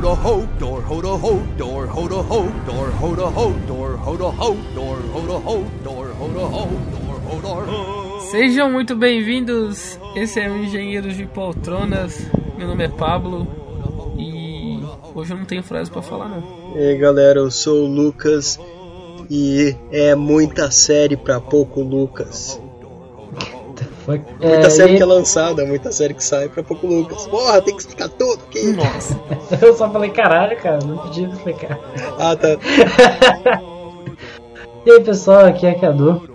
ho da ho door ho da ho door ho da ho door ho da ho door ho da ho door ho da ho door ho da ho door ho door Sejam muito bem-vindos. Esse é o Engenheiros de Poltronas. Meu nome é Pablo e hoje eu não tenho frase pra falar não. E aí galera, eu sou o Lucas e é muita série pra pouco Lucas. Foi- Muita é, série e- que é lançada, muita série que sai pra pouco Lucas. Porra, tem que explicar tudo aqui. Nossa. Eu só falei caralho, cara, não podia explicar. Ah, tá. E aí pessoal, aqui é Cadu.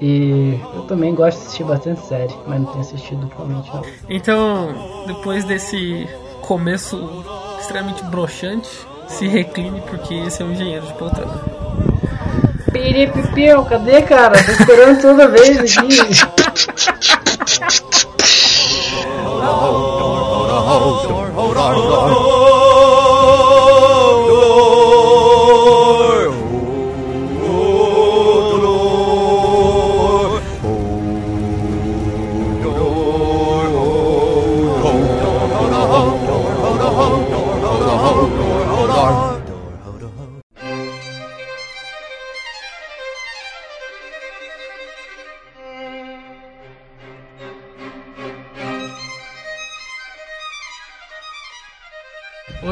E eu também gosto de assistir bastante série, mas não tenho assistido atualmente não. Então, depois desse começo extremamente broxante, se recline porque esse é o Engenheiro de Poltrona. Piripipio, cadê cara? Tô esperando toda vez aqui.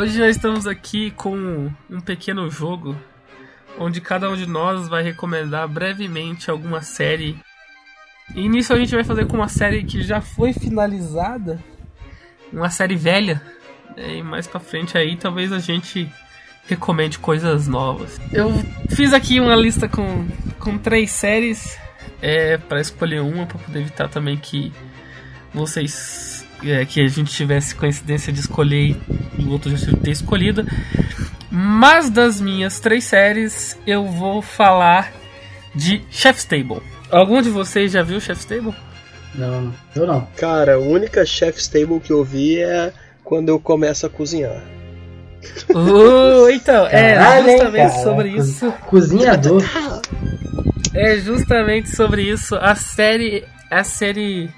Hoje nós estamos aqui com um pequeno jogo onde cada um de nós vai recomendar brevemente alguma série. E nisso a gente vai fazer com uma série que já foi finalizada, uma série velha. E mais pra frente aí talvez a gente recomende coisas novas. Eu fiz aqui uma lista com, com três séries é, para escolher uma para poder evitar também que vocês é, que a gente tivesse coincidência de escolher e o outro já ter escolhido. Mas das minhas três séries, eu vou falar de Chef's Table. Algum de vocês já viu Chef's Table? Não, eu não. Cara, a única chef's table que eu vi é quando eu começo a cozinhar. Uh, então, é Caralho, justamente cara? sobre isso. Cozinhador. É justamente sobre isso. A série. A série.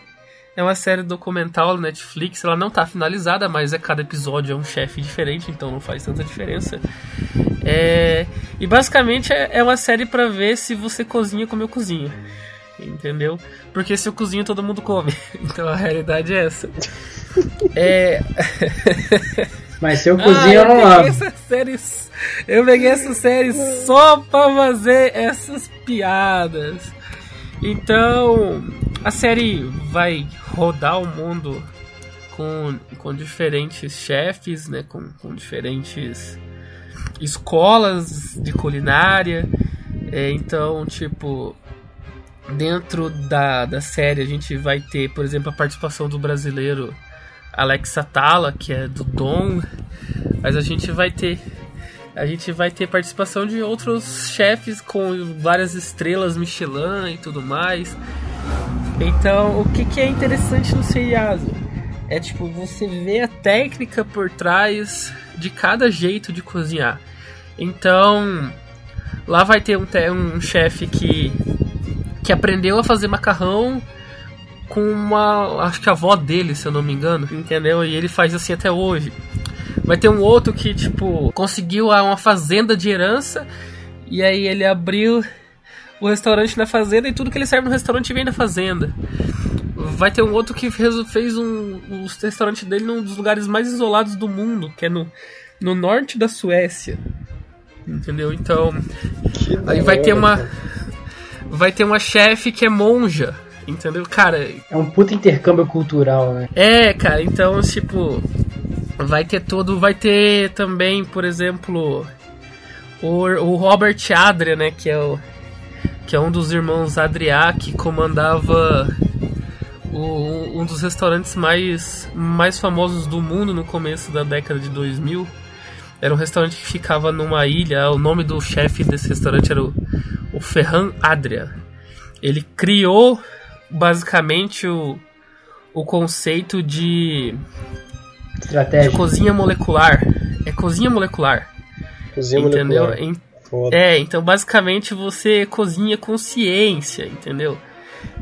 É uma série documental no Netflix. Ela não tá finalizada, mas é cada episódio é um chefe diferente, então não faz tanta diferença. É, e basicamente é é uma série pra ver se você cozinha como eu cozinho. Entendeu? Porque se eu cozinho, todo mundo come. Então a realidade é essa. É. Mas se eu Ah, cozinho, eu não lavo. essas séries. Eu peguei essa série só pra fazer essas piadas. Então, a série vai rodar o mundo com, com diferentes chefes, né? Com, com diferentes escolas de culinária. É, então, tipo, dentro da, da série a gente vai ter, por exemplo, a participação do brasileiro Alex Atala, que é do Dom, mas a gente vai ter a gente vai ter participação de outros chefes com várias estrelas Michelin e tudo mais. Então, o que, que é interessante no seriado é tipo você vê a técnica por trás de cada jeito de cozinhar. Então, lá vai ter um, um chefe que que aprendeu a fazer macarrão com uma. Acho que a avó dele, se eu não me engano, entendeu? E ele faz assim até hoje. Vai ter um outro que, tipo, conseguiu uma fazenda de herança e aí ele abriu o restaurante na fazenda e tudo que ele serve no restaurante vem da fazenda. Vai ter um outro que fez, fez um, o restaurante dele num dos lugares mais isolados do mundo, que é no, no norte da Suécia. Entendeu? Então, Que da aí vai ter uma vai ter uma chefe que é monja, entendeu? Cara, É um puta intercâmbio cultural, né? é, cara, então, tipo, vai ter todo. Vai ter também, por exemplo, o, o Robert Adria, né? Que é, o, que é um dos irmãos Adria que comandava o- um dos restaurantes mais, mais famosos do mundo no começo da década de 2000. Era um restaurante que ficava numa ilha. O nome do chefe desse restaurante era o, o Ferran Adria. Ele criou basicamente o, o conceito de, de cozinha molecular. É cozinha molecular. Cozinha entendeu? molecular. Foda. é, então basicamente você cozinha com ciência, entendeu?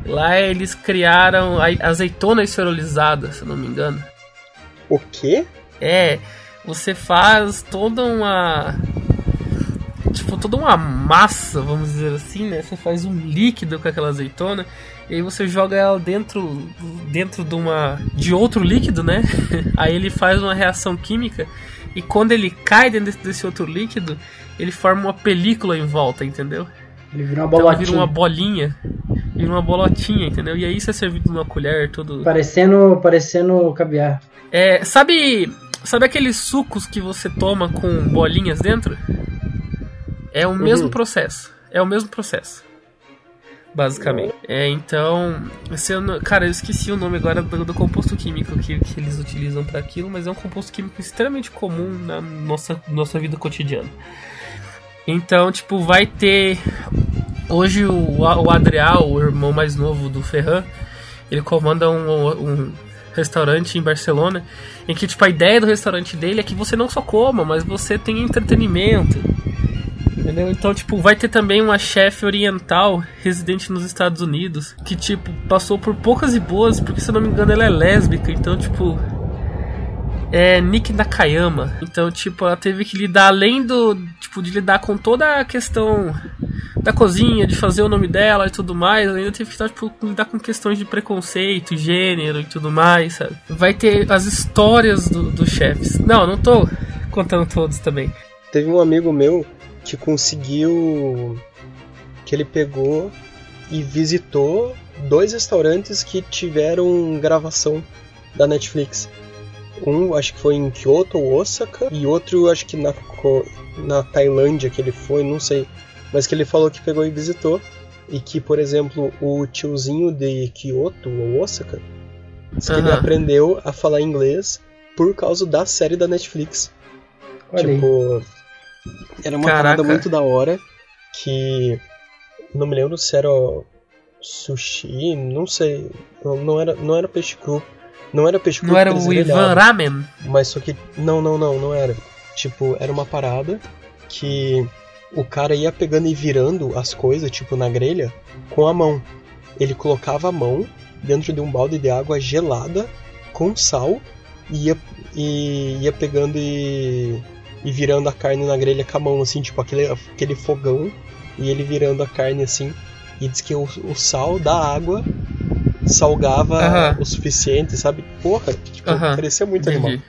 Lá eles criaram a azeitona esferolizada, se não me engano. O quê? É, você faz toda uma tipo toda uma massa, vamos dizer assim, né? Você faz um líquido com aquela azeitona e aí você joga ela dentro dentro de uma de outro líquido, né? aí ele faz uma reação química e quando ele cai dentro desse outro líquido, ele forma uma película em volta, entendeu? Ele vira uma Então bolotinha. vira uma bolinha, vira uma bolotinha, entendeu? E aí isso é servido numa colher, todo Parecendo, parecendo caviar. É, sabe, sabe aqueles sucos que você toma com bolinhas dentro? É o mesmo processo. É o mesmo processo. Basicamente. É, então, eu não- cara, eu esqueci o nome agora do, do composto químico que, que eles utilizam para aquilo, mas é um composto químico extremamente comum na nossa, nossa vida cotidiana. Então, tipo, vai ter hoje o, o Adriel, o irmão mais novo do Ferran, ele comanda um, um restaurante em Barcelona, em que tipo a ideia do restaurante dele é que você não só coma, mas você tenha entretenimento. Entendeu? Então, tipo, vai ter também uma chefe oriental residente nos Estados Unidos, que tipo passou por poucas e boas, porque se eu não me engano ela é lésbica, então tipo é Nick Nakayama. Então, tipo, ela teve que lidar além do, tipo, de lidar com toda a questão da cozinha, de fazer o nome dela e tudo mais, ela ainda teve que tipo, lidar com questões de preconceito, gênero e tudo mais, sabe? Vai ter as histórias do- dos chefes. Não, não tô contando todos também. Teve um amigo meu que conseguiu. que ele pegou e visitou dois restaurantes que tiveram gravação da Netflix. Um acho que foi em Kyoto ou Osaka, e outro acho que na, na Tailândia que ele foi, não sei. Mas que ele falou que pegou e visitou. E que, por exemplo, o tiozinho de Kyoto ou Osaka, que ele Aham. aprendeu a falar inglês por causa da série da Netflix. Olha aí. Era uma Caraca. parada muito da hora que não me lembro se era sushi, não sei, não, não era não era peixe cru, não era peixe cru Não era o Ivan Ramen? mas só que não, não, não, não era. Tipo, era uma parada que o cara ia pegando e virando as coisas, tipo, na grelha, com a mão. Ele colocava a mão dentro de um balde de água gelada, com sal, e ia, e ia pegando e, e virando a carne na grelha com a mão, assim, tipo, aquele, aquele fogão, e ele virando a carne assim. E diz que o, o sal da água salgava Aham. o suficiente, sabe? Porra, tipo, Aham, parecia muito animal. Entendi.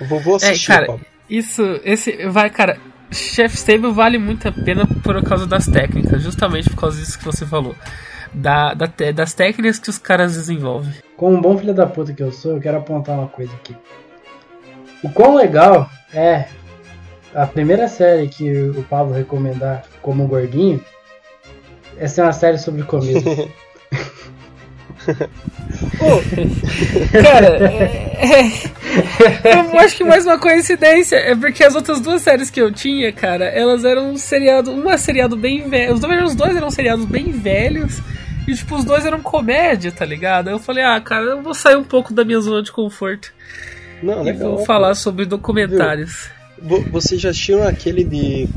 Eu vou, vou assistir, cara, Pablo. Isso, esse, vai, cara, Chef Stable vale muito a pena por causa das técnicas, justamente por causa disso que você falou. Da, da das técnicas que os caras desenvolvem. Como um bom filho da puta que eu sou, eu quero apontar uma coisa aqui. O quão legal é a primeira série que o Pablo recomendar como gordinho. Essa é uma série sobre comida. Cara, é, é- eu acho que mais uma coincidência é porque as outras duas séries que eu tinha, cara, elas eram um seriado, uma seriado bem velho, os dois, os dois eram seriados bem velhos e tipo os dois eram comédia, tá ligado? Aí eu falei, ah, cara, eu vou sair um pouco da minha zona de conforto Não, vou falar sobre documentários. Vo- Vocês já assistiram aquele de,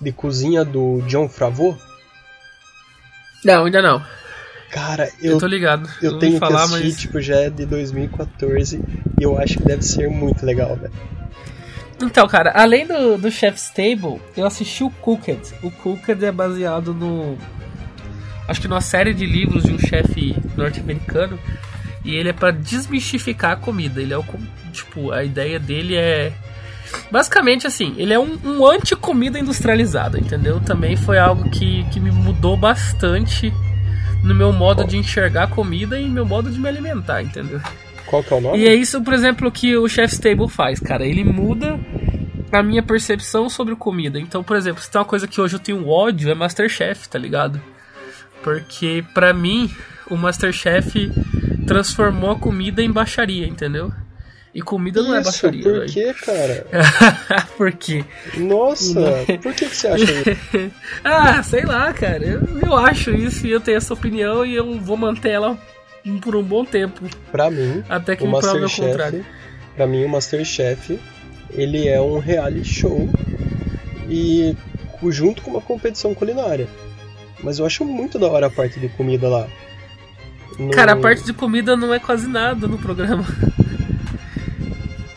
de cozinha do John Favreau? Não, ainda não. Cara, Eu, eu, tô ligado. eu ouvi tenho falar, que assistir, mas tipo, já é de 2014 e eu acho que deve ser muito legal, velho. Então, cara, além do, do Chef's Table, eu assisti o Cooked. O Cooked é baseado no. Acho que numa série de livros de um chefe norte-americano. E ele é pra desmistificar a comida. Ele é o. Tipo, a ideia dele é. Basicamente assim, ele é um, um anti-comida industrializada, entendeu? Também foi algo que, que me mudou bastante no meu modo de enxergar comida e meu modo de me alimentar, entendeu? Qual que é o nome? E é isso, por exemplo, que o Chef's Table faz, cara. Ele muda a minha percepção sobre comida. Então, por exemplo, se tem uma coisa que hoje eu tenho ódio, é Masterchef, tá ligado? Porque, pra mim, o Masterchef transformou a comida em baixaria, entendeu? E comida não é Isso, baixaria, por que, cara? por quê? Nossa, por que, que você acha isso? Ah, sei lá, cara. Eu, eu acho isso e eu tenho essa opinião e eu vou manter ela por um bom tempo. Pra mim, Até que o me prove o contrário. pra mim o Masterchef, ele é um reality show e junto com uma competição culinária. Mas eu acho muito da hora a parte de comida lá. No- Cara, a parte de comida não é quase nada no programa.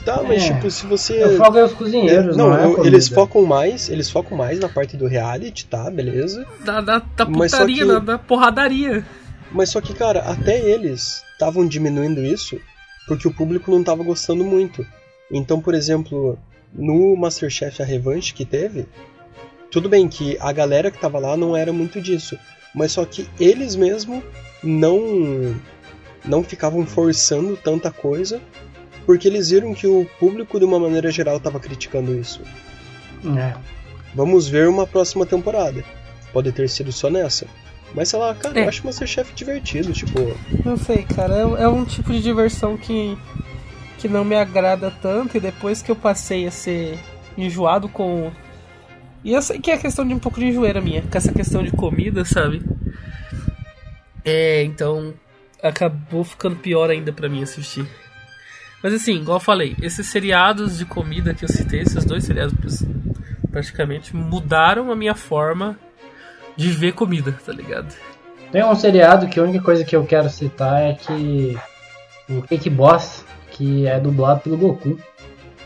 Tá, mas É. tipo, se você. Eu foco é os cozinheiros, não, não, é eu- eles focam mais, eles focam mais na parte do reality, tá, beleza? Da, da, da putaria, que- da, da porradaria. Mas só que, cara, até eles estavam diminuindo isso porque o público não tava gostando muito. Então, por exemplo, no Masterchef A Revanche que teve, tudo bem que a galera que tava lá não era muito disso, mas só que eles mesmo não não ficavam forçando tanta coisa porque eles viram que o público de uma maneira geral tava criticando isso. É. Vamos ver uma próxima temporada. Pode ter sido só nessa. Mas sei lá, cara, É. eu acho Masterchef divertido, tipo, Não sei, cara. É, é um tipo de diversão que, que não me agrada tanto. E depois que eu passei a ser enjoado com. E eu sei que é questão de um pouco de enjoeira minha, com essa questão de comida, sabe? É, então acabou ficando pior ainda pra mim assistir. Mas assim, igual eu falei, esses seriados de comida que eu citei, esses dois seriados praticamente mudaram a minha forma de ver comida, tá ligado? Tem um seriado que a única coisa que eu quero citar é que o Cake Boss, que é dublado pelo Goku.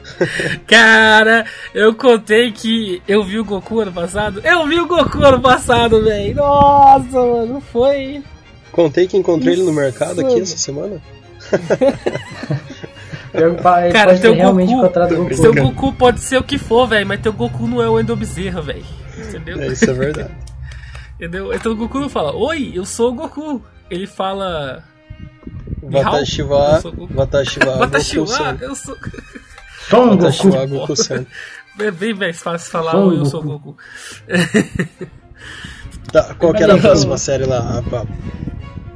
Cara, eu contei que eu vi o Goku ano passado. Eu vi o Goku ano passado, velho. Nossa, mano, foi. Contei que encontrei ele no Isso. mercado aqui essa semana. Eu, ele Cara, teu realmente Goku- Goku. Seu Goku pode ser o que for, velho, mas teu Goku não é o Endo Bezerra, velho. Entendeu? É, isso é verdade. Entendeu? Então o Goku não fala, oi, eu sou o Goku. Ele fala. Watashiwa, Eu sou Goku. Watashiwa, Batashiwa, Goku-san. eu sou. Sou um Goku. Watashiwa, Goku-san. É bem mais fácil falar, Sou oi, eu sou o Goku. Goku. Tá, qual que era a próxima série lá, Pablo?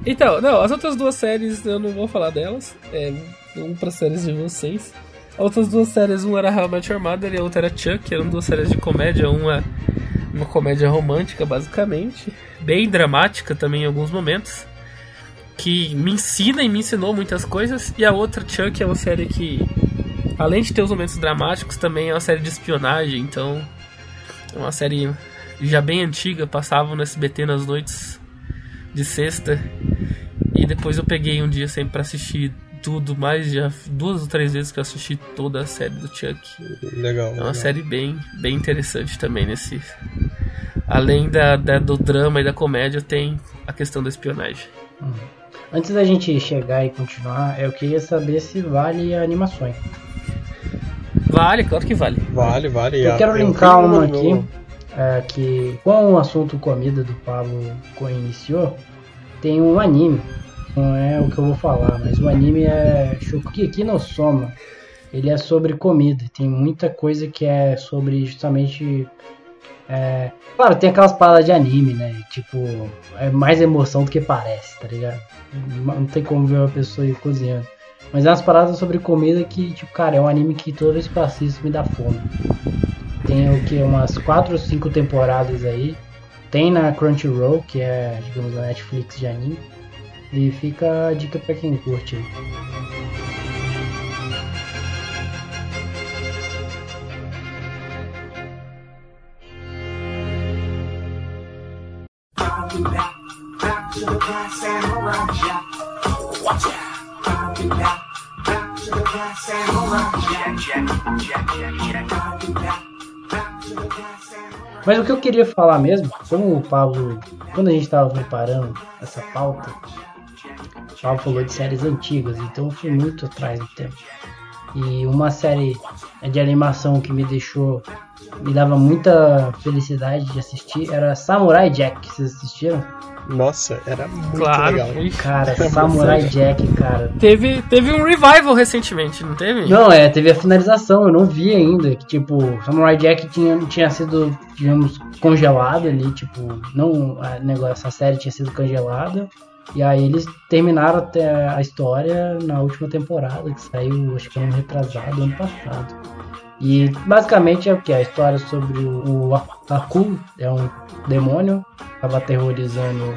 Então, não, as outras duas séries eu não vou falar delas. É um para séries de vocês. As outras duas séries, uma era Your Mother e a outra era Chuck, eram duas séries de comédia, uma uma comédia romântica, basicamente, bem dramática também em alguns momentos, que me ensina e me ensinou muitas coisas, e a outra Chuck é uma série que além de ter os momentos dramáticos, também é uma série de espionagem, então é uma série já bem antiga, passavam no SBT nas noites de sexta. E depois eu peguei um dia sempre pra assistir tudo, mais já duas ou três vezes que eu assisti toda a série do Chuck. Legal. É uma legal. série bem, bem interessante também nesse. Além da, da- do drama e da comédia, tem a questão da espionagem. Antes da gente chegar e continuar, eu queria saber se vale animações. Vale, claro que vale. Vale, vale. Eu Ah, quero linkar uma aqui, é, que com o assunto comida do Pablo iniciou, tem um anime. Não é o que eu vou falar, mas o anime é Shokugeki no Soma. Ele é sobre comida. Tem muita coisa que é sobre justamente. é, Claro, tem aquelas paradas de anime, né? Tipo, é mais emoção do que parece, tá ligado? Não tem como ver uma pessoa cozinhando. Mas é umas paradas sobre comida que, tipo, cara, é um anime que toda vez que me dá fome. Tem o que? Umas 4 ou 5 temporadas aí. Tem na Crunchyroll, que é, digamos, a Netflix de anime. E fica a dica pra quem curte Mas o que eu queria falar mesmo, como o Pablo, quando a gente estava preparando essa pauta, o Pablo falou de séries antigas, então eu fui muito atrás do tempo. E uma série de animação que me deixou, me dava muita felicidade de assistir era Samurai Jack. Vocês assistiram? Nossa, era muito Claro. legal. Ixi. Cara, Samurai Jack, cara. Teve, teve um revival recentemente, não teve? Não, é, teve a finalização, eu não vi ainda. Que, tipo, Samurai Jack tinha, tinha sido, digamos, congelado ali, tipo, não, a negócio, essa série tinha sido congelada. E aí eles terminaram até a história na última temporada, que saiu, acho que ano retrasado, ano passado. E basicamente é o que? A história sobre o, Aku, é um demônio, tava aterrorizando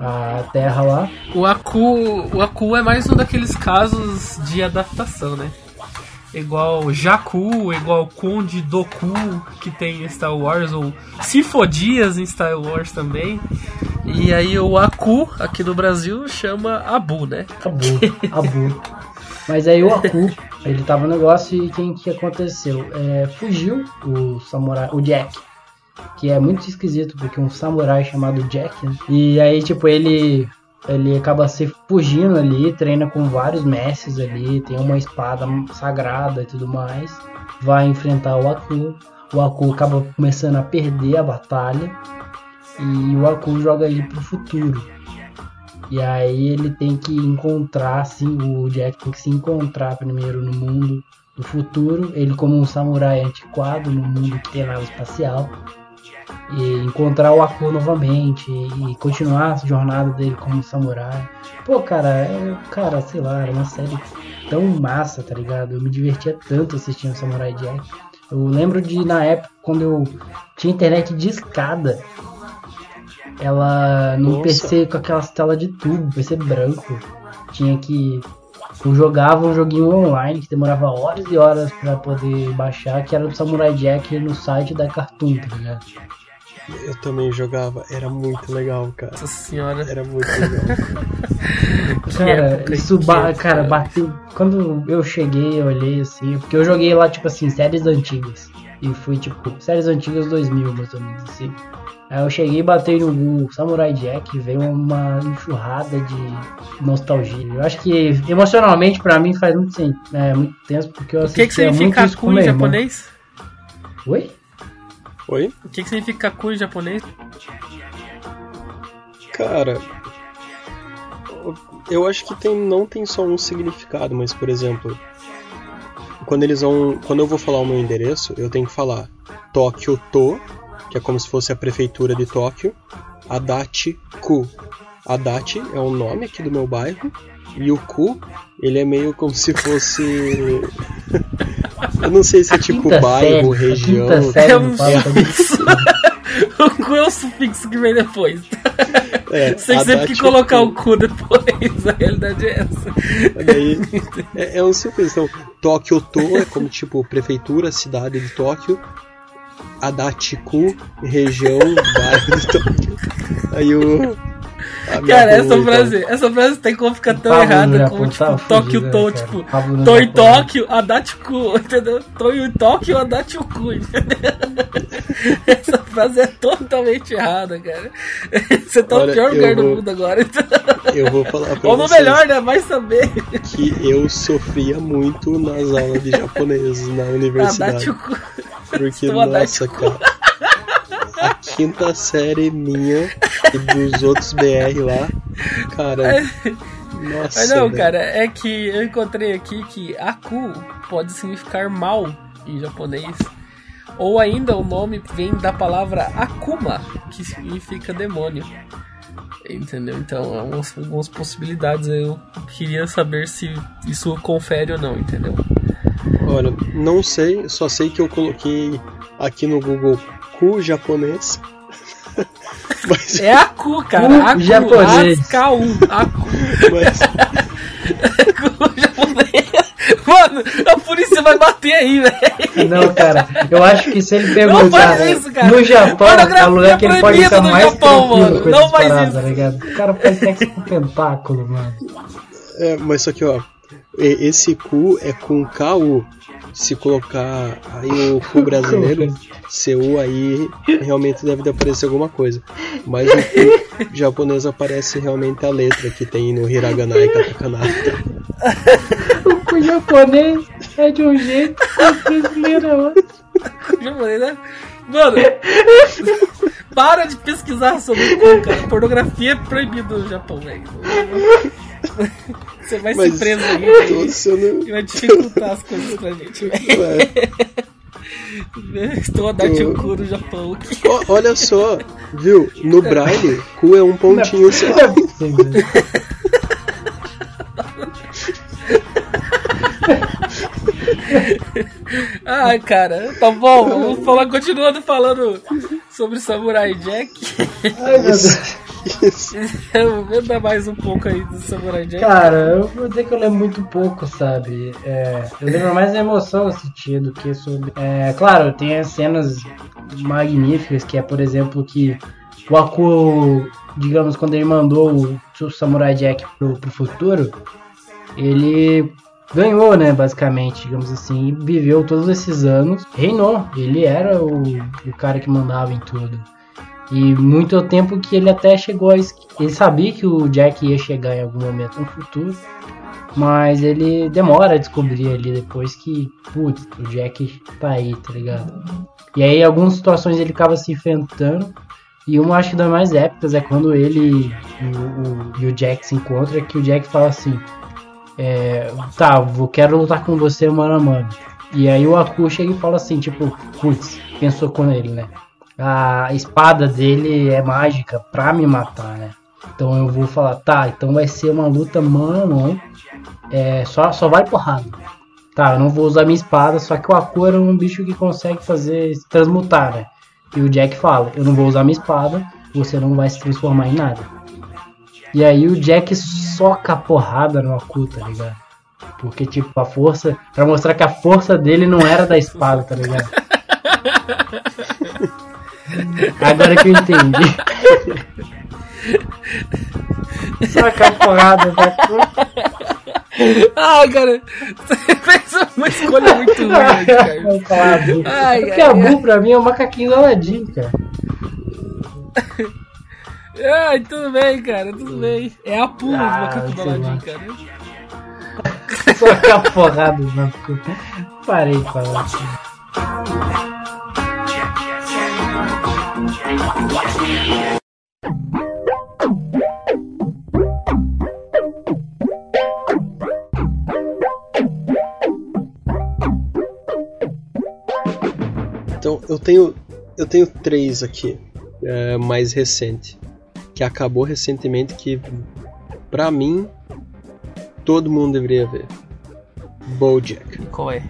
a Terra lá. O Aku, o Aku é mais um daqueles casos de adaptação, né? Igual Jakku, igual Conde Doku, que tem em Star Wars, ou Sifodias em Star Wars também. E aí o Aku, aqui no Brasil, chama Abu, né? Abu, Abu. Mas aí o Aku, ele tava no negócio e quem que aconteceu? É, fugiu o samurai, o Jack. Que é muito esquisito, porque um samurai chamado Jack, né? E aí, tipo, ele ele acaba se fugindo ali, treina com vários mestres ali, tem uma espada sagrada e tudo mais. Vai enfrentar o Aku. O Aku acaba começando a perder a batalha. E o Aku joga ele pro futuro. E aí ele tem que encontrar, assim, o Jack tem que se encontrar primeiro no mundo do futuro. Ele como um samurai antiquado no mundo que tem nave espacial e encontrar o Aku novamente e continuar a jornada dele como samurai. Pô, cara, é, cara, sei lá, era uma série tão massa, tá ligado? Eu me divertia tanto assistindo Samurai Jack. Eu lembro de na época quando eu tinha internet de escada. Ela no Nossa. PC com aquelas telas de tubo, PC branco. Tinha que eu jogava um joguinho online que demorava horas e horas pra poder baixar, que era do Samurai Jack no site da Cartoon, tá ligado? Eu também jogava, era muito legal, cara. Nossa senhora. Era muito legal. Que Cara, época isso que ba época. cara, bateu. Quando eu cheguei, eu olhei assim, porque eu joguei lá, tipo assim, séries antigas. E fui, tipo, séries antigas 2000, mais ou menos assim. Aí eu cheguei e batei no Google Samurai Jack e veio uma enxurrada de nostalgia. Eu acho que emocionalmente pra mim faz muito, sen- é, muito tempo, porque eu O que, que muito significa isso com Aku em japonês? Oi? Oi? O que, que significa Aku em japonês? Cara, eu acho que tem, não tem só um significado, mas por exemplo, quando eles vão, quando eu vou falar o meu endereço, eu tenho que falar Tóquio To, que é como se fosse a prefeitura de Tóquio, Adachi Ku. Adachi é o nome aqui do meu bairro e o Ku, ele é meio como se fosse Eu não sei se é A tipo bairro, série, região. É um sufixo. o cu é o sufixo que vem depois. É, Você tem sempre que colocar o cu depois. A realidade é essa. Daí, é, é um simples. Então, Tóquio To é como tipo prefeitura, cidade de Tóquio. Adachiku, região, bairro de Tóquio. Aí o. Cara, essa frase, essa frase tem como ficar tão no errada como tava tipo Tóquio né, cara? tipo no Tô em Japão. Tóquio, Adachiku, entendeu? Tô em Tóquio, Adachiku, entendeu? Essa frase é totalmente errada, cara. Você tá no Olha, pior eu lugar do vou- mundo agora. Então... Eu vou falar pra Ou no melhor, né? Vai saber. que eu sofria muito nas aulas de japonês na universidade. Adachiku. Porque, Estou nossa, Adachiku. cara. A quinta série minha e dos outros BR lá, cara. Nossa. Mas não, velho. cara, é que eu encontrei aqui que Aku pode significar mal em japonês. Ou ainda o nome vem da palavra Akuma, que significa demônio. Entendeu? Então, algumas, algumas possibilidades eu queria saber se isso confere ou não, entendeu? Olha, não sei, só sei que eu coloquei aqui no Google cu japonês. mas, É Aku, cara. Cu Aku, japonês. A-K-U. Aku. mas Aku japonês. Mano, a polícia vai bater aí, velho. Não, cara, eu acho que se ele Não perguntar faz isso, cara. no Japão, é o lugar que ele pode estar mais Japão, tranquilo mano. com Não faz paradas, isso. tá ligado? O cara faz sexo com tentáculo, mano. É, mas só que, ó, esse cu é com KU. Se colocar aí o cu brasileiro, CU aí, realmente deve aparecer alguma coisa. Mas o cu japonês aparece realmente a letra que tem no hiragana e katakana. O japonês é de um jeito, o brasileiro é outro. Japonês, né? Mano, para de pesquisar sobre o cu, cara. Pornografia é proibido no Japão, velho. Você vai Mas ser preso aí, sendo... E vai dificultar as coisas pra gente, velho. Ué, Estou a dar Tô- cu no Japão. ó, olha só, viu? No braille, cu é um pontinho só. Ai, cara, tá bom. Vamos falar, continuando falando sobre Samurai Jack. Ai, meu Deus. Vamos dar mais um pouco aí do Samurai Jack. Cara, eu vou dizer que eu lembro muito pouco, sabe? É, eu lembro mais da emoção assistir do que sobre. É, claro, tem as cenas magníficas, que é, por exemplo, que o Aku, digamos, quando ele mandou o, o Samurai Jack pro, pro futuro, ele ganhou, né, basicamente, digamos assim, viveu todos esses anos, reinou. Ele era o, o cara que mandava em tudo. E muito tempo que ele até chegou a. Ele sabia que o Jack ia chegar em algum momento no futuro. Mas ele demora a descobrir ali depois que, putz, o Jack tá aí, tá ligado? E aí, algumas situações ele acaba se enfrentando. E uma, acho que das mais épicas é quando ele e o, e o Jack se encontram. Que o Jack fala assim: é, Tá, eu quero lutar com você mano a mano. E aí o Aku chega e fala assim: Tipo, putz, pensou com ele, né? A espada dele é mágica pra me matar, né? Então eu vou falar: Tá, então vai ser uma luta mano a. É, só, só vai porrada. Tá, eu não vou usar minha espada, só que o Aku era um bicho que consegue fazer transmutar, né? E o Jack fala: Eu não vou usar minha espada, você não vai se transformar em nada. E aí o Jack soca a porrada no Aku, tá ligado? Porque, tipo, a força. Pra mostrar que a força dele não era da espada, tá ligado? Agora que eu entendi. Soca a porrada no Aku. Ai, cara, você fez uma escolha muito ruim, cara. Ai, Porque ai, Abu pra mim é o macaquinho do Aladdin, cara. Ai, tudo bem, cara, tudo bem. É a pula Ah, do macaco do Aladdin, cara. Soca a porrada no Aku. Parei de falar. Então, eu tenho, eu tenho três aqui, é, mais recente, que acabou recentemente, que pra mim todo mundo deveria ver. BoJack. E qual é?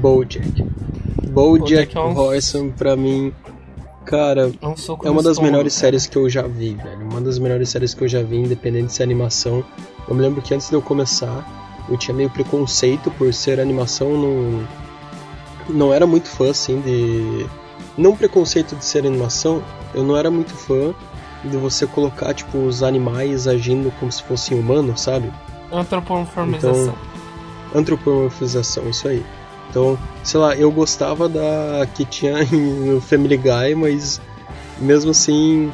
BoJack. BoJack BoJack é um- Horseman pra mim, cara, É um é uma das estômago, melhores cara. séries que eu já vi, velho. Uma das melhores séries que eu já vi, independente se é animação. Eu me lembro que antes de eu começar, eu tinha meio preconceito por ser animação, não, não era muito fã, assim, de... Não preconceito de ser animação, eu não era muito fã de você colocar, tipo, os animais agindo como se fossem humanos, sabe? Antropomorfização. Então, Antropomorfização, isso aí. Então, sei lá, eu gostava da que tinha no Family Guy, mas mesmo assim.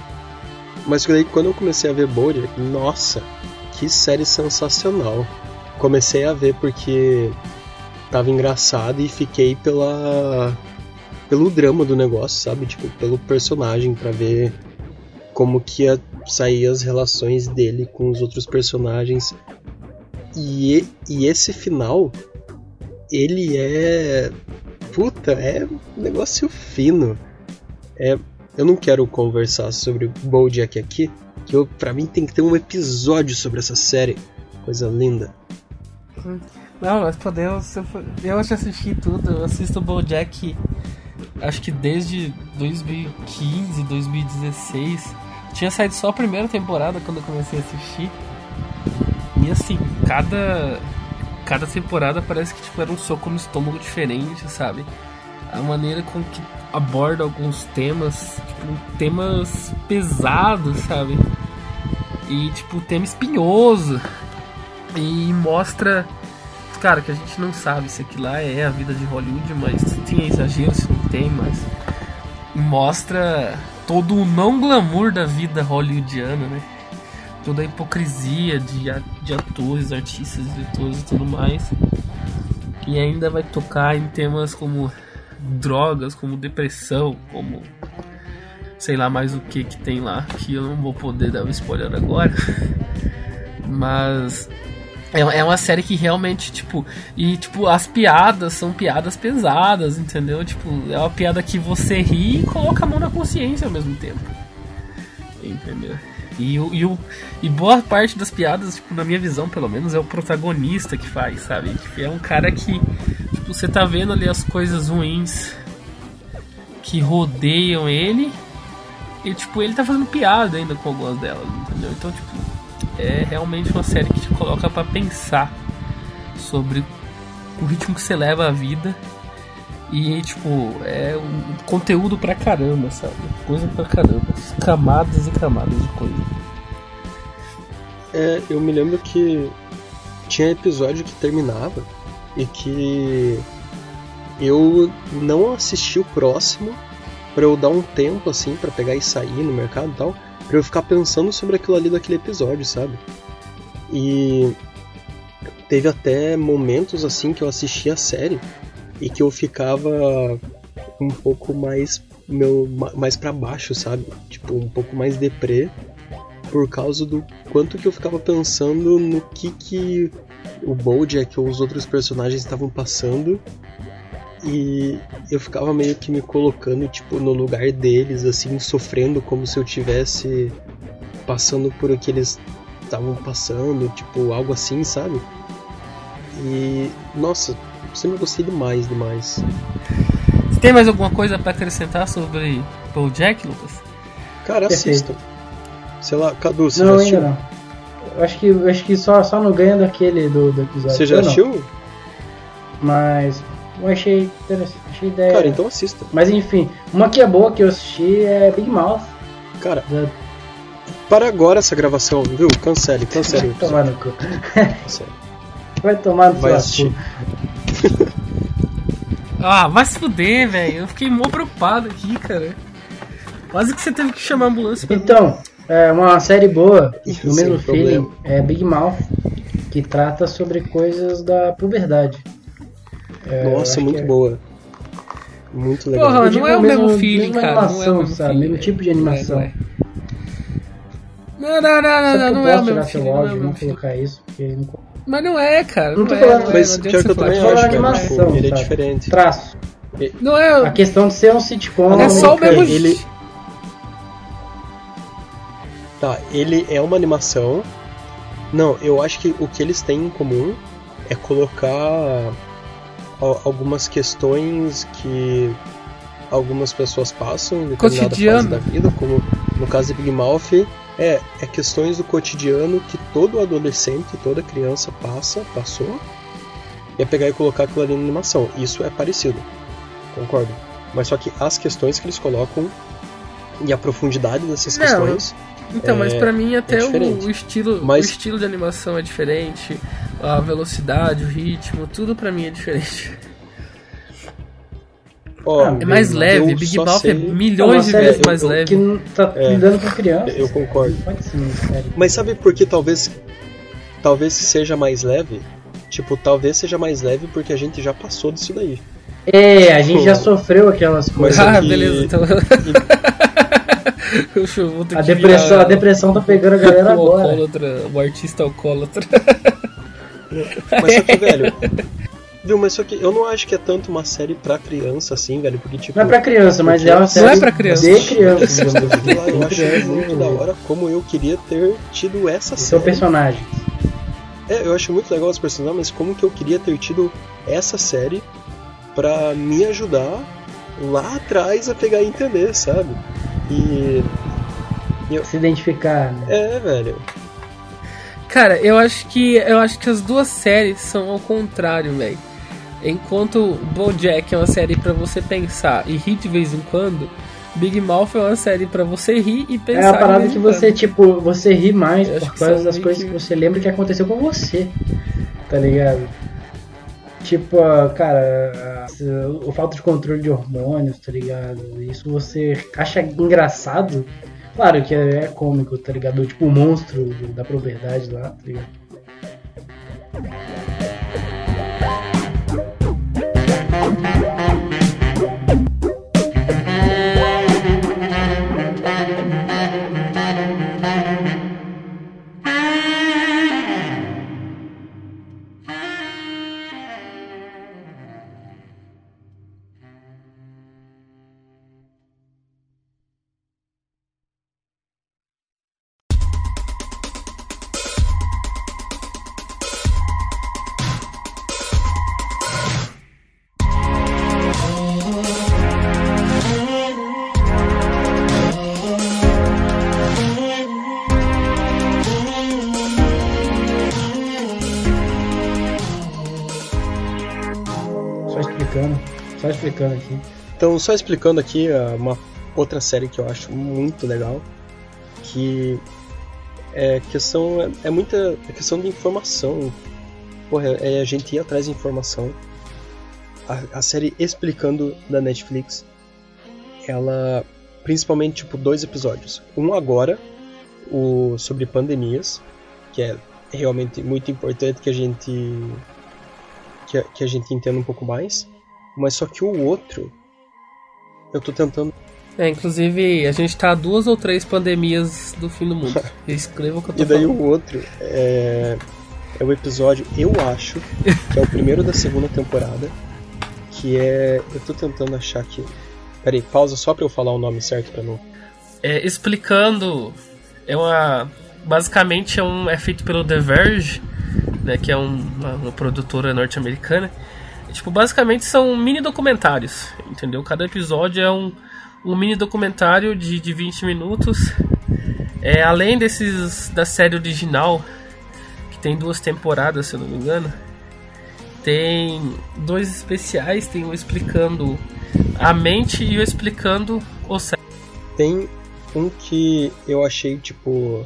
Mas daí quando eu comecei a ver Bojack, nossa, que série sensacional. Comecei a ver porque tava engraçado e fiquei pela pelo drama do negócio, sabe? Tipo, pelo personagem pra ver como que ia sair as relações dele com os outros personagens. E- e esse final, ele é. Puta, é um negócio fino. É, eu não quero conversar sobre Bojack aqui, que eu, pra mim tem que ter um episódio sobre essa série. Coisa linda. Não, nós podemos. Eu eu já assisti tudo, eu assisto Bojack acho que desde 2015, 2016. Tinha saído só a primeira temporada quando eu comecei a assistir. E assim, cada. Cada temporada parece que tipo, era um soco no estômago diferente, sabe? A maneira com que aborda alguns temas, tipo, temas pesados, sabe? E tipo, tema espinhoso. E mostra cara, que a gente não sabe se aquilo lá é a vida de Hollywood, mas se tem exagero, se não tem, mas mostra todo o não glamour da vida hollywoodiana, né? Toda a hipocrisia de, de atores, artistas, diretores e tudo mais. E ainda vai tocar em temas como drogas, como depressão, como sei lá mais o que que tem lá, que eu não vou poder dar um spoiler agora. Mas é, é uma série que realmente, tipo, e tipo, as piadas são piadas pesadas, entendeu? Tipo, é uma piada que você ri e coloca a mão na consciência ao mesmo tempo. Entendeu? E, e, e boa parte das piadas, tipo, na minha visão, pelo menos, é o protagonista que faz, sabe? Tipo, é um cara que, tipo, você tá vendo ali as coisas ruins que rodeiam ele e, tipo, ele tá fazendo piada ainda com algumas delas, entendeu? Então, tipo, é realmente uma série que te coloca pra pensar sobre o ritmo que você leva a vida. E, tipo, é um conteúdo pra caramba, sabe? Coisa pra caramba. Camadas e camadas de coisa. É, eu me lembro que tinha episódio que terminava e que eu não assisti o próximo para eu dar um tempo assim para pegar e sair no mercado e tal, para eu ficar pensando sobre aquilo ali daquele episódio, sabe? E teve até momentos assim que eu assistia a série e que eu ficava um pouco mais meu mais para baixo, sabe? Tipo, um pouco mais deprê por causa do quanto que eu ficava pensando no que que o Bojack ou os outros personagens estavam passando e eu ficava meio que me colocando tipo no lugar deles assim, sofrendo como se eu tivesse passando por o que eles estavam passando, tipo algo assim, sabe? E nossa, sempre gostei demais, demais. Você tem mais alguma coisa para acrescentar sobre BoJack, Lucas? Cara, assista. Sei lá, Cadu, você não, já assistiu? ainda não. Eu acho que, eu acho que só, só não ganha daquele do, do episódio. Você já assistiu? Mas eu achei interessante, achei ideia. Cara, então assista. Mas enfim, uma que é boa que eu assisti é Big Mouth. Cara, Da... para agora essa gravação, viu? Cancele, cancele. o Vai tomar no cu. Cancele. Vai tomar no Vai assistir. cu. Ah, vai se fuder, velho. Eu fiquei mó preocupado aqui, cara. Quase que você teve que chamar a ambulância pra Então, é uma série boa, Ih, no mesmo feeling, é Big Mouth, que trata sobre coisas da puberdade. É, Nossa, muito é- boa. Muito legal. Porra, não é o mesmo- mesmo feeling, mesma cara. Não é o animação, mesmo sabe? feeling. Mesmo tipo de animação. Não, é, não é. não, não, não, não, não, eu não é o posso mesmo tirar seu feeling. Não é o áudio não mesmo feeling. colocar isso, porque não... Mas não é, cara. Não tô é, falando, não é, Mas não adianta pior que eu também que acho, na cara. animação, Tipo, ele é sabe? diferente. Traço. Não é. A questão de ser um sitcom. É só o mesmo. ele- Tá, ele é uma animação. Não, eu acho que o que eles têm em comum é colocar al- algumas questões que algumas pessoas passam em determinada Cotidiano. fase da vida, como no caso de Big Mouth, é, é questões do cotidiano que todo adolescente, toda criança passa, passou, e é pegar e colocar aquilo ali na animação. Isso é parecido, concordo. Mas só que as questões que eles colocam e a profundidade dessas Não, questões Então, mas É- pra mim até o, diferente. o estilo, Mas- o estilo de animação é diferente, a velocidade, o ritmo, tudo pra mim é diferente. Ah, É mais leve, Big Mouth é É milhões de vezes mais eu- leve. Que não tá É. lidando com criança. Eu concordo. Pode ser. Mas sabe por que talvez talvez seja mais leve? Tipo, talvez seja mais leve porque a gente já passou disso daí. É, a gente Pô. já sofreu aquelas coisas. Mas ah, aqui- beleza, então. Eu vou ter A que depressão, virar a depressão tá pegando a galera o agora. alcoólatra, o artista alcoólatra. Mas só que, velho. Viu, mas só que eu não acho que é tanto uma série pra criança assim, velho, porque tipo. Não é pra criança, mas é uma não série é pra criança. de criança. assim. eu acho muito tem da hora como eu queria ter tido essa São série. personagens. É, eu acho muito legal os personagens, mas como que eu queria ter tido essa série pra me ajudar lá atrás a pegar e entender, sabe? E. Se identificar, né? É, velho. Cara, eu acho que eu acho que as duas séries são ao contrário, velho. Enquanto BoJack é uma série pra você pensar e rir de vez em quando, Big Mouth é uma série pra você rir e pensar. É a parada que você, tipo, você ri mais Eu por causa das coisas que- que você lembra que aconteceu com você. Tá ligado? Tipo, ah, cara, a- o falta de controle de hormônios, tá ligado? Isso você acha engraçado. Claro que é, é cômico, tá ligado? Tipo o monstro da propriedade lá, tá ligado? Aqui. Então, só explicando aqui ah, uma outra série que eu acho muito legal, que é questão é, é muita é questão de informação porra, é a gente ir atrás de informação. A, a série explicando da Netflix, ela principalmente tipo dois episódios. Um agora, o sobre pandemias, que é realmente muito importante que a gente que que a gente entenda um pouco mais. Mas só que o outro, eu tô tentando É, inclusive, a gente tá a duas ou três pandemias do fim do mundo. Escreva o que eu tô E daí falando. o outro é, é o episódio, eu acho, que é o primeiro da segunda temporada, que é. Eu tô tentando achar aqui. Peraí, pausa só pra eu falar o nome certo pra não. É, explicando, é uma. Basicamente é, um, é feito pelo The Verge, né, que é um- uma, uma produtora norte-americana. Tipo, basicamente são mini documentários, entendeu? Cada episódio é um, um mini documentário de, de 20 minutos. É, além desses da série original, que tem duas temporadas, se eu não me engano, tem dois especiais, tem um explicando a mente e o explicando o cérebro. Tem um que eu achei, tipo,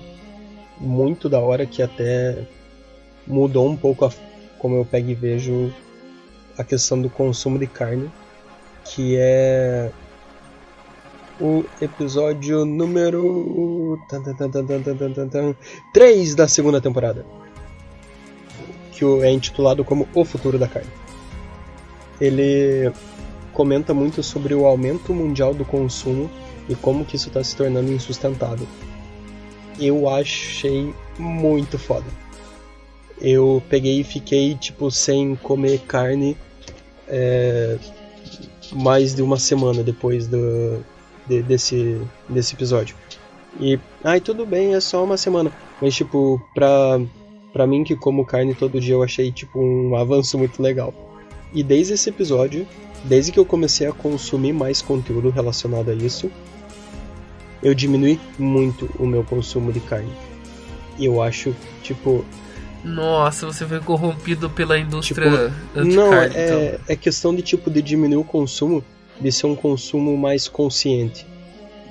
muito da hora, que até mudou um pouco a, como eu pego e vejo a questão do consumo de carne, que é o episódio número 3 da segunda temporada, que é intitulado como O Futuro da Carne. Ele comenta muito sobre o aumento mundial do consumo e como que isso está se tornando insustentável. Eu achei muito foda. Eu peguei e fiquei tipo sem comer carne é, mais de uma semana depois do, de- desse, desse episódio. E, ai, tudo bem, é só uma semana. Mas, tipo, pra, pra mim que como carne todo dia, eu achei, tipo, um avanço muito legal. E desde esse episódio, desde que eu comecei a consumir mais conteúdo relacionado a isso, eu diminui muito o meu consumo de carne. E eu acho, tipo, Nossa, você foi corrompido pela indústria Tipo, não, então. é, é questão de tipo de diminuir o consumo, de ser um consumo mais consciente.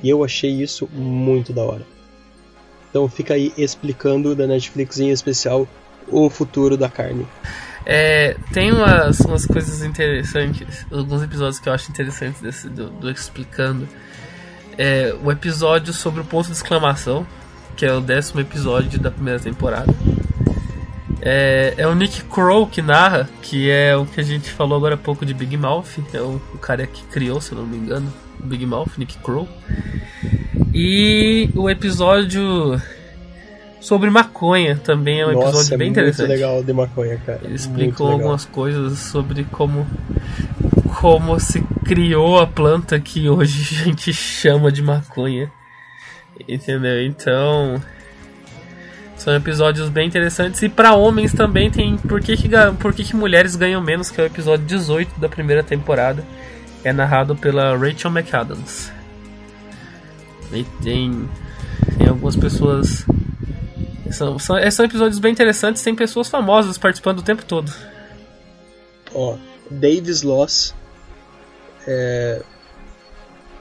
E eu achei isso muito da hora. Então fica aí explicando da Netflix em especial o futuro da carne. É, tem umas, umas coisas interessantes, alguns episódios que eu acho interessantes desse, do, do Explicando. É, o episódio sobre o ponto de exclamação, que é o décimo episódio da primeira temporada. É, é o Nick Crow que narra, que é o que a gente falou agora há pouco de Big Mouth. É o, o cara que criou, se não me engano, o Big Mouth, Nick Crow. E o episódio sobre maconha também é um episódio Nossa, é bem muito interessante. legal de maconha, cara. Ele explicou algumas coisas sobre como como se criou a planta que hoje a gente chama de maconha. Entendeu? Então, são episódios bem interessantes e para homens também tem por que que, por que que mulheres ganham menos, que é o episódio 18 da primeira temporada. É narrado pela Rachel McAdams. E tem tem algumas pessoas são, são, é, são episódios bem interessantes, tem pessoas famosas participando o tempo todo. Ó, Davis Loss é,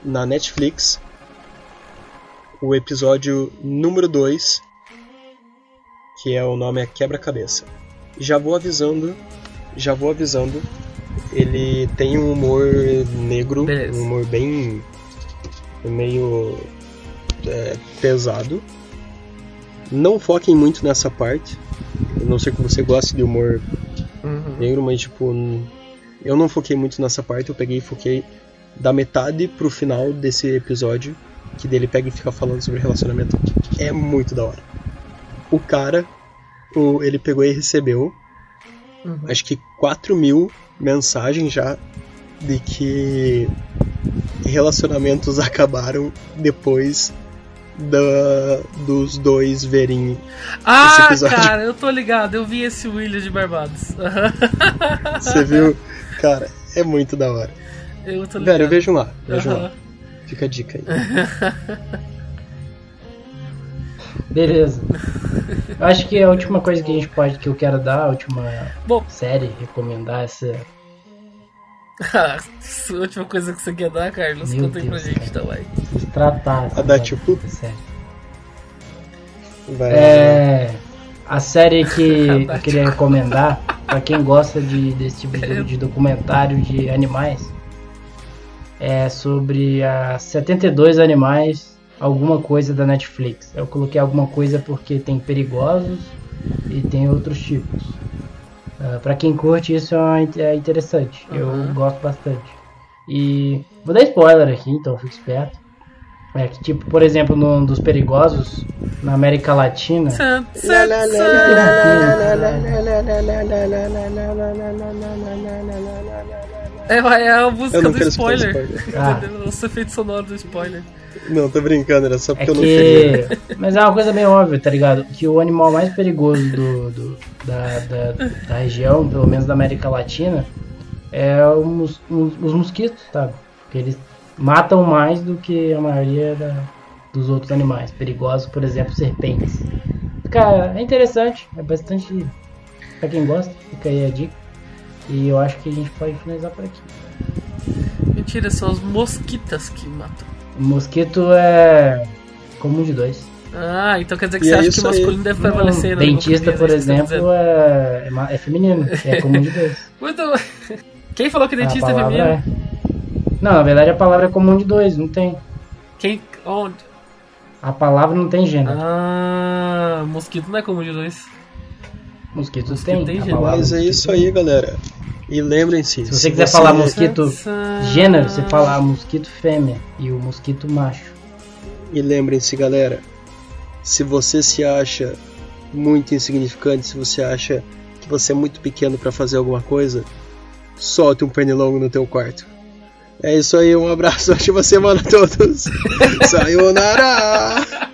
na Netflix. O episódio número 2, que é o nome é Quebra-Cabeça. Já vou avisando, já vou avisando. Ele tem um humor negro, Beleza. um humor bem meio é, pesado. Não foquem muito nessa parte. A não ser que você goste de humor negro, mas tipo, eu não foquei muito nessa parte, eu peguei e foquei da metade pro final desse episódio, que dele pega e fica falando sobre relacionamento. É muito da hora. O cara, o, ele pegou e recebeu, acho que 4 mil mensagens já de que relacionamentos acabaram depois da, dos dois verem Esse Ah, episódio. cara, eu tô ligado, eu vi esse William de Barbados. Você viu? Cara, é muito da hora. eu tô ligado. Velho, vejam lá, vejam Aham. lá. Fica a dica aí. Beleza. Eu acho que a última coisa que a gente pode, que eu quero dar, a última Bom, série, recomendar essa. a última coisa que você quer dar, Carlos, Meu conta aí pra gente, então, vai. tratar. A da tipo? série. Vai. É. A série que eu queria recomendar, pra quem gosta de, desse tipo de, de documentário de animais, é sobre a 72 animais, alguma coisa da Netflix. Eu coloquei alguma coisa porque tem perigosos e tem outros tipos. Uh, para quem curte isso é, é interessante, eu Uhum. gosto bastante. E vou dar spoiler aqui, então fique esperto. É que tipo, por exemplo, num dos perigosos na América Latina, É, é a música do spoiler. spoiler. Ah. Entendeu? Os efeitos sonoros do spoiler. Não, tô brincando, era só É porque eu não que. Mas é uma coisa bem óbvia, tá ligado? Que o animal mais perigoso do, do- da, da, da região, pelo menos da América Latina, é o mos- os, os mosquitos, sabe? Porque eles matam mais do que a maioria da- dos outros animais. Perigosos, por exemplo, serpentes. Cara, é interessante, é bastante. Pra quem gosta, fica aí a dica. E eu acho que a gente pode finalizar por aqui. Mentira, são os mosquitas que matam. O mosquito é comum de dois. Ah, então quer dizer que E você é acha que o isso aí. masculino deve prevalecer, Não, né? Dentista, No por é exemplo, é, é é feminino. É comum de dois. Muito... Quem falou que dentista é feminino? é. Não, na verdade a palavra é comum de dois, não tem. Quem. Onde? A palavra não tem gênero. Ah, mosquito não é comum de dois. Mosquito, mosquito tem. tem palavra Mas é isso aí, galera. E lembrem-se. Se você quiser falar mosquito gênero, você fala mosquito fêmea e o mosquito macho. E lembrem-se, galera. Se você se acha muito insignificante, se você acha que você é muito pequeno pra fazer alguma coisa, solte um pernilongo no teu quarto. É isso aí, um abraço, ótima semana a todos. Sayonara!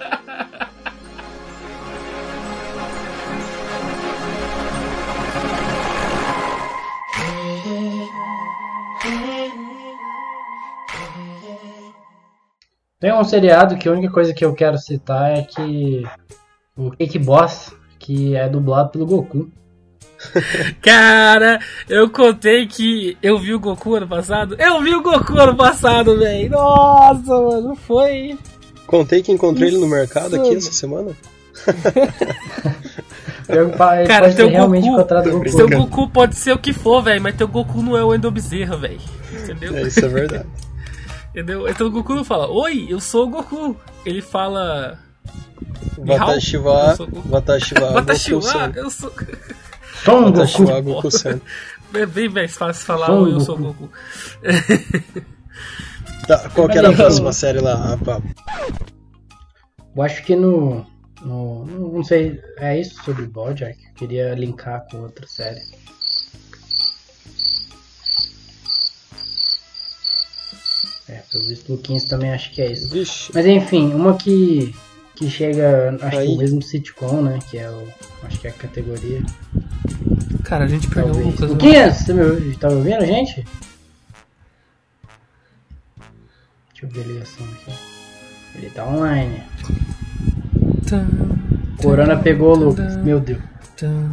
Tem um seriado que a única coisa que eu quero citar é que o Cake Boss, que é dublado pelo Goku. Cara, eu contei que eu vi o Goku ano passado. Eu vi o Goku ano passado, velho. Nossa, mano, foi. Contei que encontrei ele no mercado aqui Isso. essa semana. Eu, Cara, teu Goku- encontrado o Goku. Seu. Goku pode ser o que for, velho, mas teu Goku não é o Wendel Bezerra, velho. Entendeu? É, isso é verdade. Entendeu? Então o Goku não fala, oi, eu sou o Goku. Ele fala. Watashiwa, Eu sou Goku. Watashiwa, Watashi Goku-san. wa, eu sou. Son Goku. Watashiwa, Goku-san. É bem mais fácil falar, oi, eu sou o Goku. Goku. Tá, qual que era a próxima série lá, Pablo? Eu acho que no, no- Não sei. É isso sobre o Bojack? Eu queria linkar com outra série. É, pelo visto o 15 também acho que é isso. Vixe, Mas enfim, uma que. Que chega, acho que Aí. o mesmo sitcom, né? Que é o. Acho que é a categoria. Cara, a gente perdeu o Talvez. Lucas. né? Luquinhas, você me ouve- tá me ouvindo, gente? Deixa eu ver a ligação aqui. Ele tá online. Tum, Corona pegou o Lucas. Meu Deus. tum.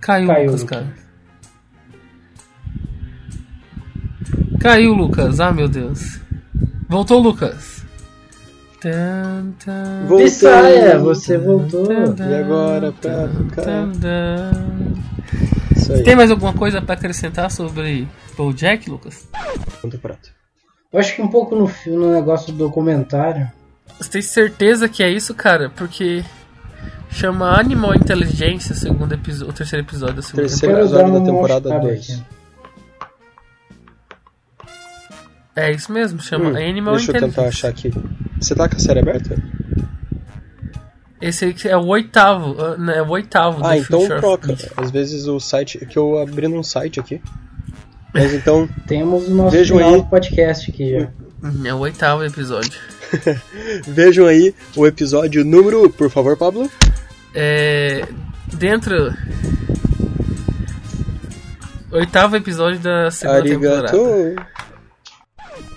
Caiu, Caiu, Lucas, Lucas. cara. Caiu, Lucas. Ah, meu Deus. Voltou, Lucas. Voltei, Saia, é, você voltou. E agora pra ficar. Tem mais alguma coisa para acrescentar sobre o Jack, Lucas? Conta prato. Eu acho que um pouco no, no negócio do documentário. Você tem certeza que é isso, cara? Porque chama Animal Inteligência, segundo episódio, o terceiro episódio da segunda terceiro temporada. Terceiro episódio da temporada 2. É isso mesmo, chama Hum, Animal deixa eu Intelligence. tentar achar aqui. Você tá com a série aberta? Esse aí é o oitavo, ah, né, é o oitavo Ah, do então troca. Às vezes o site. Que eu abri num site aqui. Mas então, Temos o nosso Vejam aí. podcast aqui. Hum, É o oitavo episódio. vejam aí o episódio número. Por favor, Pablo. É. Dentro. Oitavo episódio da segunda temporada.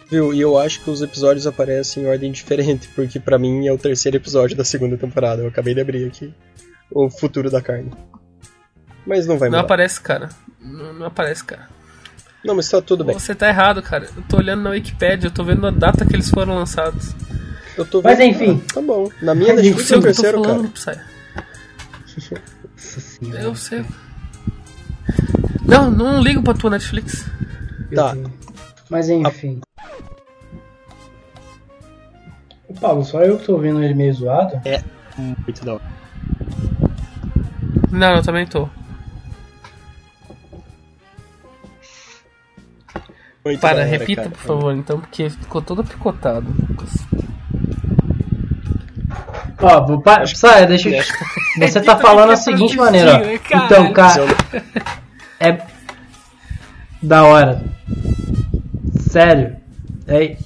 Viu? E eu acho que os episódios aparecem em ordem diferente, porque pra mim é o terceiro episódio da segunda temporada. Eu acabei de abrir aqui o futuro da carne. Mas não vai Não mudar. aparece, cara. Não, não aparece, cara. Não, mas tá tudo bem. Você tá errado, cara. Eu tô olhando na Wikipedia, eu tô vendo a data que eles foram lançados. Eu tô Mas vendo- enfim. Ah, tá bom. Na minha Mas Netflix é o eu tô terceiro, cara. falando, senhora. Eu sei. Não, não ligo pra tua Netflix. Tá. Mas enfim. O Paulo, só eu que tô vendo ele meio zoado. Muito da hora. Não, eu também tô. Muito Para, hora, repita, cara. por favor, então, porque ficou todo picotado. Ó, vou pa... Sai, deixa eu... Você tá falando da seguinte maneira, ó. Então, cara, é da hora. Sério. É...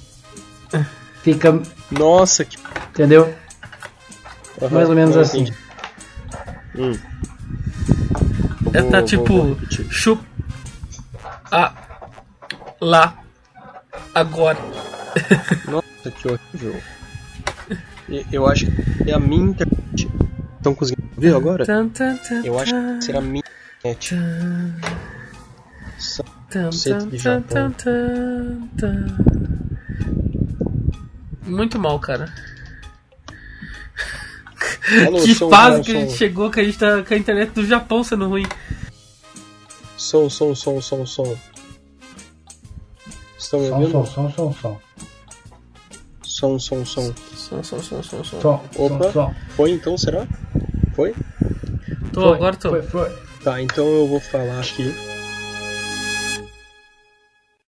Fica, Nossa, que. entendeu? Aham, Mais ou menos assim. Hum. É, tá vou- tipo. vou. A. Lá. Agora. Nossa, que horrível. Eu acho que é a minha internet. Estão conseguindo ouvir agora? Eu acho que será a minha internet. Só- Conceito de Japão. Muito mal, cara. Alô, que som, fase som, que a gente som. chegou que a gente tá com a internet do Japão sendo ruim. Som, som, som, som, som. Estão me Som, ouvindo? som, som, som, som. Som, som, som. Som, som, som, som, som. Som, Opa. som, som. Foi então, será? Foi? Tô, Foi, agora tô. Foi, foi. Tá, então eu vou falar aqui.